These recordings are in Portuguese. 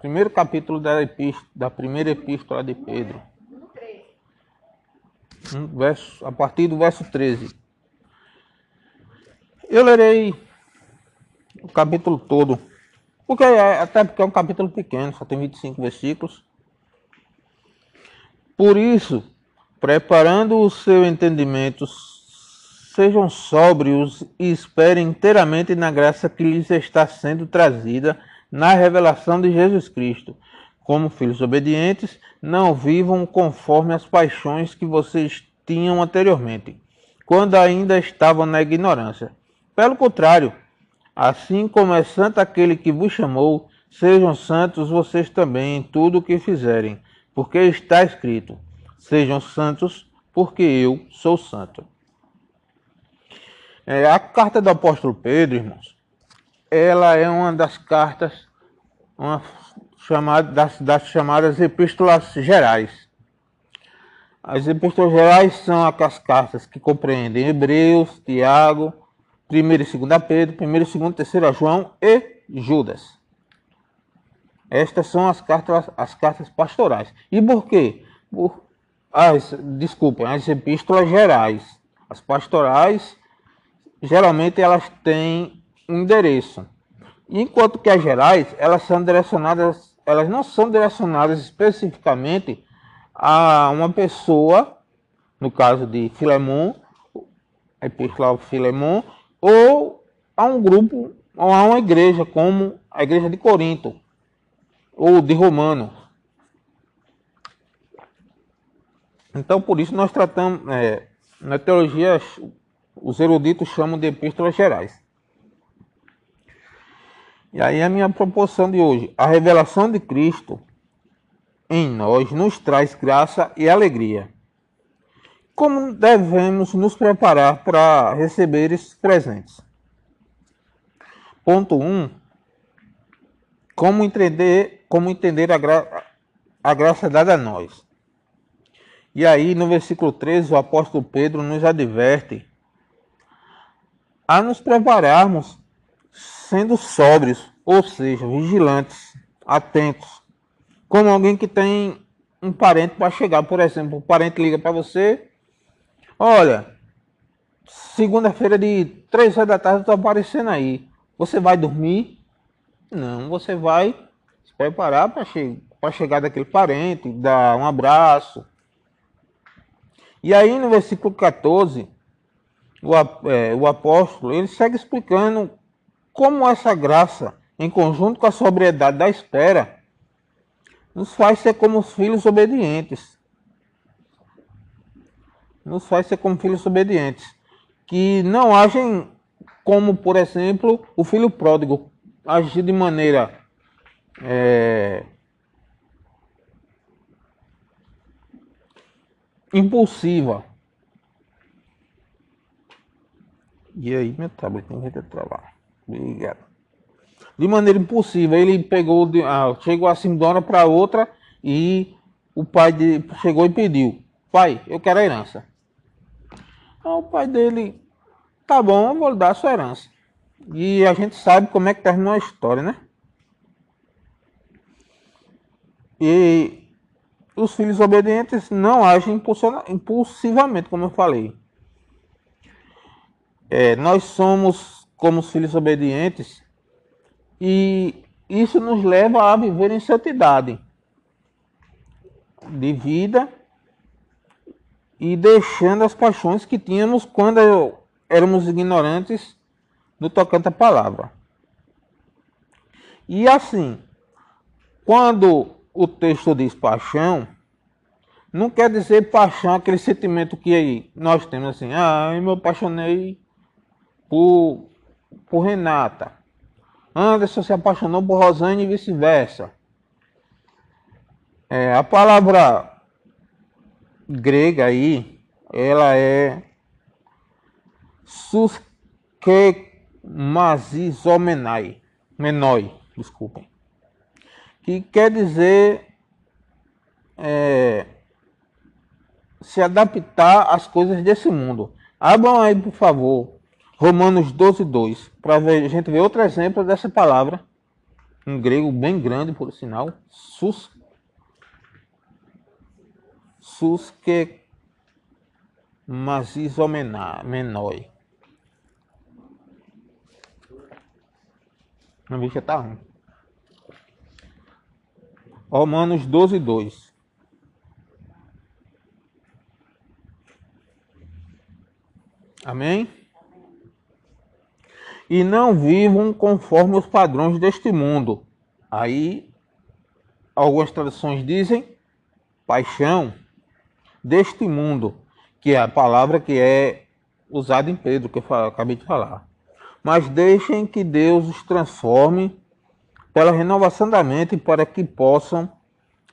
primeiro capítulo da, epístola, da primeira epístola de Pedro. Verso, a partir do verso 13. Eu lerei o capítulo todo, porque é, até porque é um capítulo pequeno, só tem 25 versículos. Por isso, preparando o seu entendimento, sejam sóbrios e esperem inteiramente na graça que lhes está sendo trazida na revelação de Jesus Cristo. Como filhos obedientes, não vivam conforme as paixões que vocês tinham anteriormente, quando ainda estavam na ignorância. Pelo contrário, assim como é santo aquele que vos chamou, sejam santos vocês também em tudo o que fizerem, porque está escrito: Sejam santos, porque eu sou santo. É, a carta do apóstolo Pedro, irmãos, ela é uma das cartas uma chamada, das, das chamadas epístolas gerais. As epístolas gerais são aquelas cartas que compreendem Hebreus, Tiago, 1 e 2 Pedro, 1 e 2 3 João e Judas. Estas são as cartas, as cartas pastorais. E por quê? Por, as, desculpem, as epístolas gerais. As pastorais, geralmente elas têm um endereço. Enquanto que as gerais, elas são direcionadas, elas não são direcionadas especificamente a uma pessoa, no caso de Filemon, a epístola Filemon, ou a um grupo, ou a uma igreja, como a igreja de Corinto, ou de Romano. Então, por isso, nós tratamos, é, na teologia, os eruditos chamam de epístolas gerais. E aí a minha proporção de hoje, a revelação de Cristo em nós nos traz graça e alegria. Como devemos nos preparar para receber esses presentes? Ponto 1. Um, como entender, como entender a, gra a graça dada a nós. E aí, no versículo 13, o apóstolo Pedro nos adverte a nos prepararmos sendo sóbrios, ou seja, vigilantes, atentos, como alguém que tem um parente para chegar, por exemplo, o parente liga para você, olha, segunda-feira de três horas da tarde estou aparecendo aí, você vai dormir? Não, você vai se preparar para che chegar daquele parente, dar um abraço. E aí no versículo 14, o, é, o apóstolo ele segue explicando como essa graça, em conjunto com a sobriedade da espera, nos faz ser como filhos obedientes. Nos faz ser como filhos obedientes. Que não agem como, por exemplo, o filho pródigo, agir de maneira é, impulsiva. E aí, meu tablet tem que travar. Obrigado. De maneira impossível, ele pegou, de, ah, chegou assim de uma hora para outra e o pai de, chegou e pediu: Pai, eu quero a herança. Então, o pai dele, tá bom, eu vou lhe dar a sua herança. E a gente sabe como é que terminou a história, né? E os filhos obedientes não agem impulsivamente, como eu falei. É, nós somos como os filhos obedientes, e isso nos leva a viver em santidade de vida e deixando as paixões que tínhamos quando éramos ignorantes no tocante à palavra. E assim, quando o texto diz paixão, não quer dizer paixão, aquele sentimento que nós temos assim, ah, eu me apaixonei por por Renata. Anderson se apaixonou por Rosane e vice-versa. É, a palavra grega aí, ela é suskemazizomenai, menoi, desculpem, que quer dizer é, se adaptar às coisas desse mundo. Abram aí, por favor, Romanos 12, 2, para a gente ver outro exemplo dessa palavra. um grego bem grande, por sinal, sus, suske masisomenoi. A bicha tá ruim. Romanos 12, 2. Amém? E não vivam conforme os padrões deste mundo. Aí, algumas traduções dizem paixão deste mundo, que é a palavra que é usada em Pedro, que eu acabei de falar. Mas deixem que Deus os transforme pela renovação da mente para que possam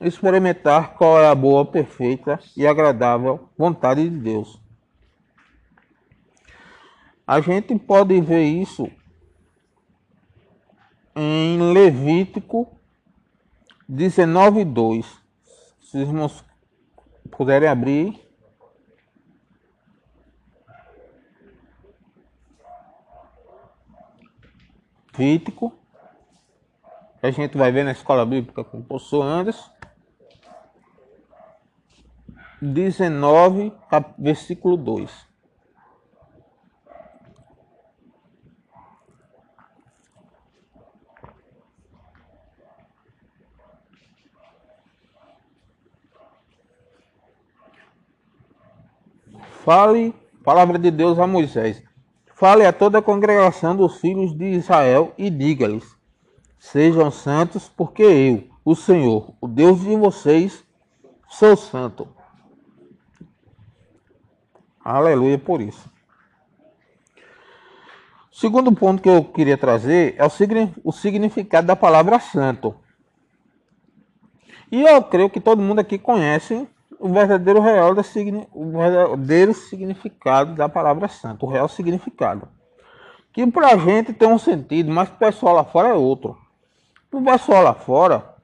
experimentar qual é a boa, perfeita e agradável vontade de Deus. A gente pode ver isso em Levítico 19:2. Se os irmãos puderem abrir Levítico a gente vai ver na escola bíblica com o professor Anderson. 19, versículo 2. Fale, palavra de Deus a Moisés. Fale a toda a congregação dos filhos de Israel e diga-lhes: Sejam santos, porque eu, o Senhor, o Deus de vocês, sou santo. Aleluia por isso. Segundo ponto que eu queria trazer é o significado da palavra santo. E eu creio que todo mundo aqui conhece o verdadeiro real da, o verdadeiro significado da palavra santo, o real significado. Que para a gente tem um sentido, mas para o pessoal lá fora é outro. O pessoal lá fora,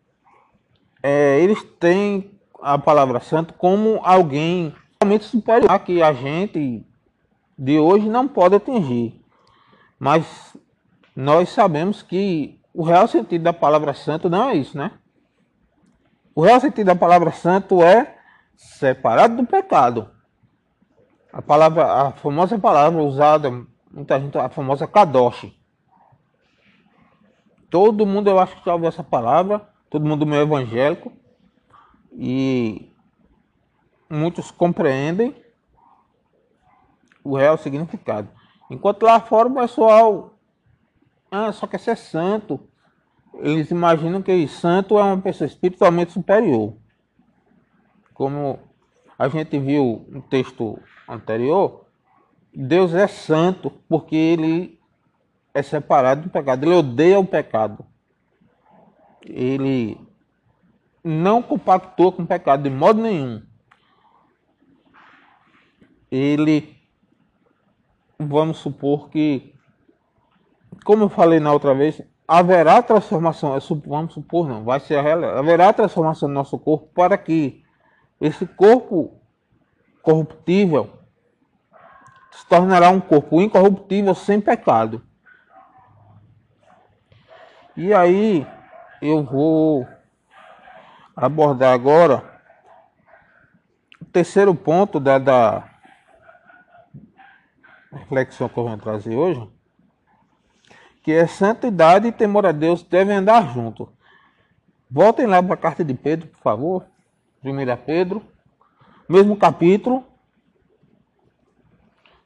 é, eles têm a palavra santo como alguém realmente superior que a gente de hoje não pode atingir. Mas nós sabemos que o real sentido da palavra santo não é isso, né? O real sentido da palavra santo é separado do pecado. A palavra, a famosa palavra usada, muita gente, a famosa kadosh, Todo mundo, eu acho que já ouviu essa palavra, todo mundo meio evangélico, e muitos compreendem o real significado. Enquanto lá fora o pessoal ah, só quer ser santo. Eles imaginam que santo é uma pessoa espiritualmente superior. Como a gente viu no texto anterior, Deus é santo porque ele é separado do pecado. Ele odeia o pecado. Ele não compactua com o pecado de modo nenhum. Ele, vamos supor que, como eu falei na outra vez, haverá transformação. Vamos supor, não, vai ser. Haverá transformação no nosso corpo para que esse corpo corruptível se tornará um corpo incorruptível sem pecado. E aí eu vou abordar agora o terceiro ponto da, da reflexão que eu vou trazer hoje, que é santidade e temor a Deus devem andar juntos. Voltem lá para a carta de Pedro, por favor. 1 Pedro, mesmo capítulo,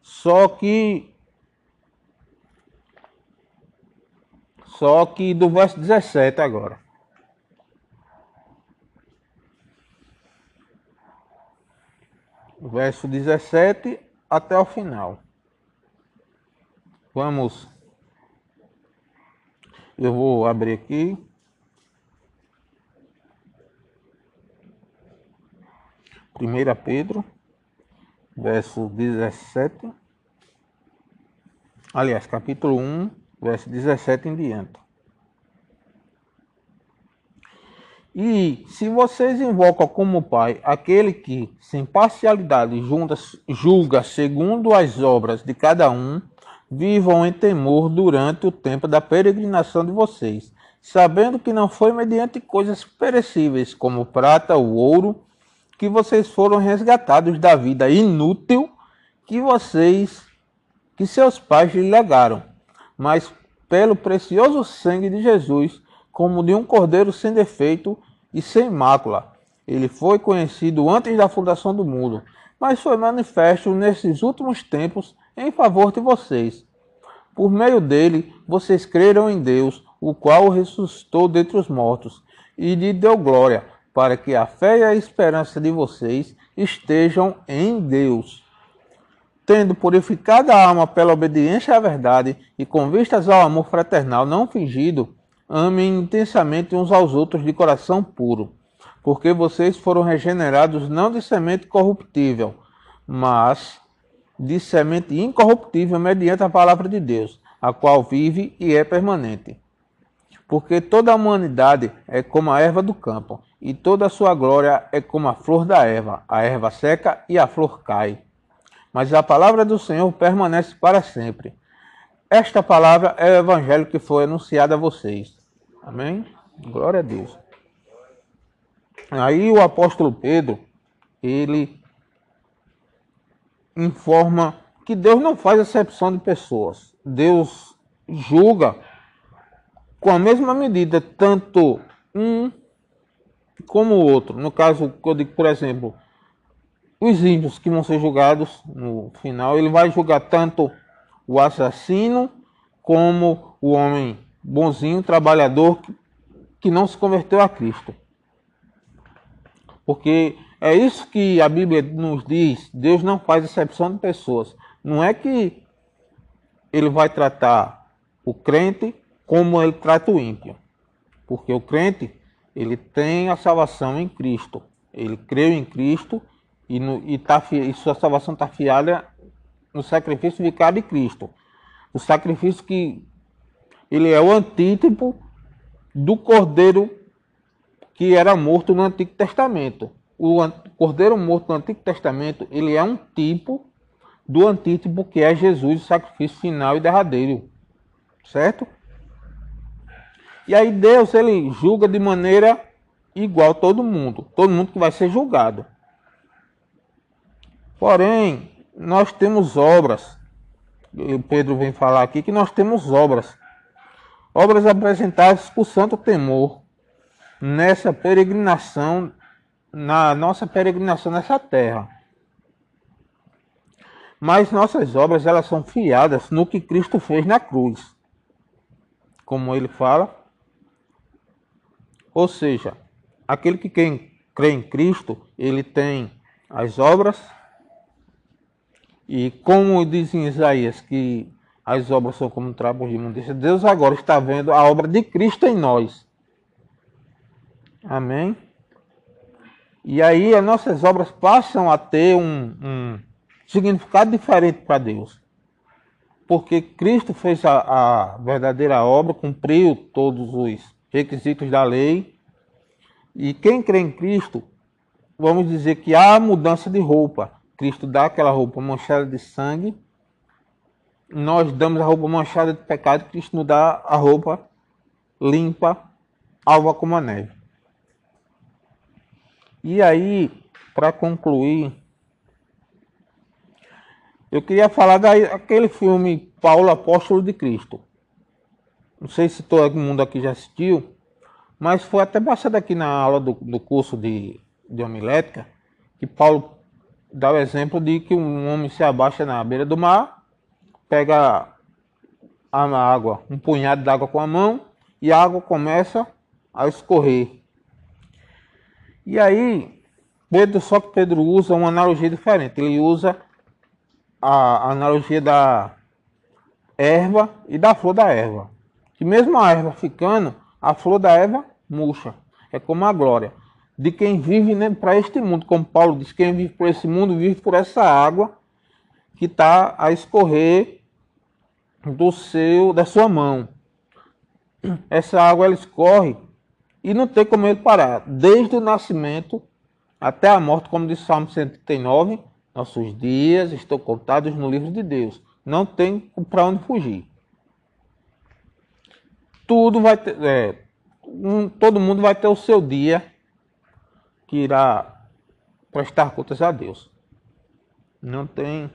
só que Só que do verso 17 agora. Verso 17 até o final. Vamos. Eu vou abrir aqui. Primeira Pedro, verso 17. Aliás, capítulo 1, verso 17 em diante. E se vocês invocam como Pai aquele que, sem parcialidade, julga segundo as obras de cada um, vivam em temor durante o tempo da peregrinação de vocês, sabendo que não foi mediante coisas perecíveis, como prata ou ouro, que vocês foram resgatados da vida inútil que vocês, que seus pais lhe legaram, mas pelo precioso sangue de Jesus, como de um cordeiro sem defeito e sem mácula. Ele foi conhecido antes da fundação do mundo, mas foi manifesto nesses últimos tempos em favor de vocês. Por meio dele, vocês creram em Deus, o qual ressuscitou dentre os mortos e lhe deu glória, para que a fé e a esperança de vocês estejam em Deus. Tendo purificado a alma pela obediência à verdade e com vistas ao amor fraternal não fingido, amem intensamente uns aos outros de coração puro, porque vocês foram regenerados não de semente corruptível, mas de semente incorruptível mediante a palavra de Deus, a qual vive e é permanente. Porque toda a humanidade é como a erva do campo, e toda a sua glória é como a flor da erva. A erva seca e a flor cai. Mas a palavra do Senhor permanece para sempre. Esta palavra é o evangelho que foi anunciado a vocês. Amém? Glória a Deus. Aí o apóstolo Pedro, ele informa que Deus não faz exceção de pessoas. Deus julga com a mesma medida tanto um como o outro. No caso, eu digo, por exemplo, os ímpios que vão ser julgados no final, ele vai julgar tanto o assassino como o homem bonzinho, trabalhador que não se converteu a Cristo. Porque é isso que a Bíblia nos diz. Deus não faz exceção de pessoas. Não é que ele vai tratar o crente como ele trata o ímpio. Porque o crente, ele tem a salvação em Cristo. Ele creu em Cristo e, no, e, tá, e sua salvação está fiada no sacrifício vicário de Cristo. O sacrifício que ele é o antítipo do cordeiro que era morto no Antigo Testamento o cordeiro morto no Antigo Testamento, ele é um tipo do antítipo que é Jesus, o sacrifício final e derradeiro. Certo? E aí Deus, ele julga de maneira igual todo mundo. Todo mundo que vai ser julgado. Porém, nós temos obras. Pedro vem falar aqui que nós temos obras. Obras apresentadas por santo temor nessa peregrinação na nossa peregrinação nessa terra. Mas nossas obras elas são fiadas no que Cristo fez na cruz. Como ele fala. Ou seja, aquele que crê em Cristo, ele tem as obras. E como diz em Isaías que as obras são como trapos de imundícia, Deus agora está vendo a obra de Cristo em nós. Amém? E aí as nossas obras passam a ter um, um significado diferente para Deus. Porque Cristo fez a, a verdadeira obra, cumpriu todos os requisitos da lei. E quem crê em Cristo, vamos dizer que há mudança de roupa. Cristo dá aquela roupa manchada de sangue. Nós damos a roupa manchada de pecado, Cristo nos dá a roupa limpa, alva como a neve. E aí, para concluir, eu queria falar daquele filme Paulo Apóstolo de Cristo. Não sei se todo mundo aqui já assistiu, mas foi até passado aqui na aula do, do curso de, de homilética que Paulo dá o exemplo de que um homem se abaixa na beira do mar, pega a água, um punhado de água com a mão e a água começa a escorrer e aí, Pedro, só que Pedro usa uma analogia diferente. Ele usa a analogia da erva e da flor da erva. Que mesmo a erva ficando, a flor da erva murcha. É como a glória de quem vive né, para este mundo. Como Paulo diz, quem vive por esse mundo vive por essa água que está a escorrer do seu, da sua mão. Essa água ela escorre e não tem como ele parar. Desde o nascimento até a morte, como diz Salmo 139, nossos dias estão contados no livro de Deus. Não tem para onde fugir. Tudo vai ter, é, um, todo mundo vai ter o seu dia que irá prestar contas a Deus. Não tem.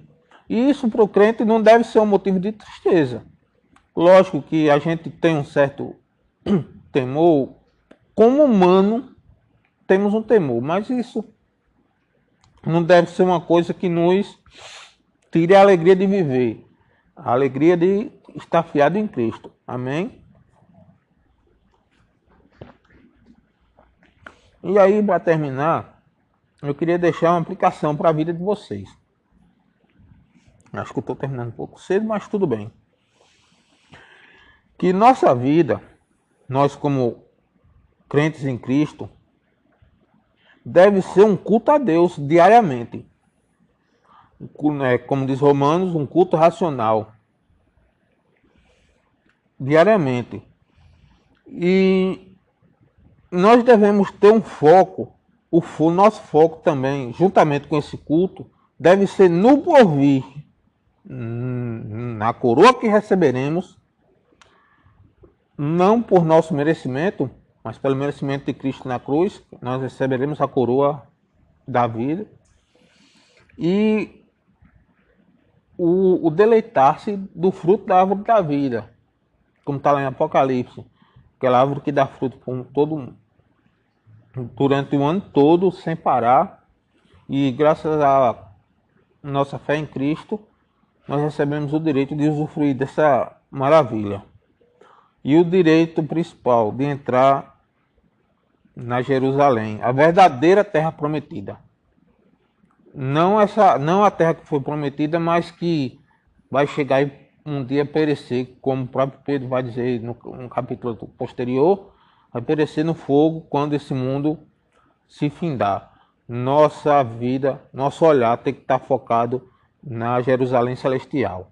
E isso para o crente não deve ser um motivo de tristeza. Lógico que a gente tem um certo temor, como humano, temos um temor, mas isso não deve ser uma coisa que nos tire a alegria de viver, a alegria de estar fiado em Cristo. Amém? E aí, para terminar, eu queria deixar uma aplicação para a vida de vocês. Acho que eu estou terminando um pouco cedo, mas tudo bem. Que nossa vida, nós como crentes em Cristo, deve ser um culto a Deus diariamente. Né, como diz Romanos, um culto racional. Diariamente. E nós devemos ter um foco, o, nosso foco também, juntamente com esse culto, deve ser no porvir, hum, na coroa que receberemos, não por nosso merecimento, mas pelo merecimento de Cristo na cruz, nós receberemos a coroa da vida. E o, o deleitar-se do fruto da árvore da vida, como está lá em Apocalipse, aquela árvore que dá fruto por todo durante o ano todo sem parar. E graças à nossa fé em Cristo, nós recebemos o direito de usufruir dessa maravilha. E o direito principal de entrar na Jerusalém, a verdadeira terra prometida. Não essa, não a terra que foi prometida, mas que vai chegar e um dia perecer, como o próprio Pedro vai dizer no, no capítulo posterior, vai perecer no fogo quando esse mundo se findar. Nossa vida, nosso olhar tem que estar focado na Jerusalém celestial.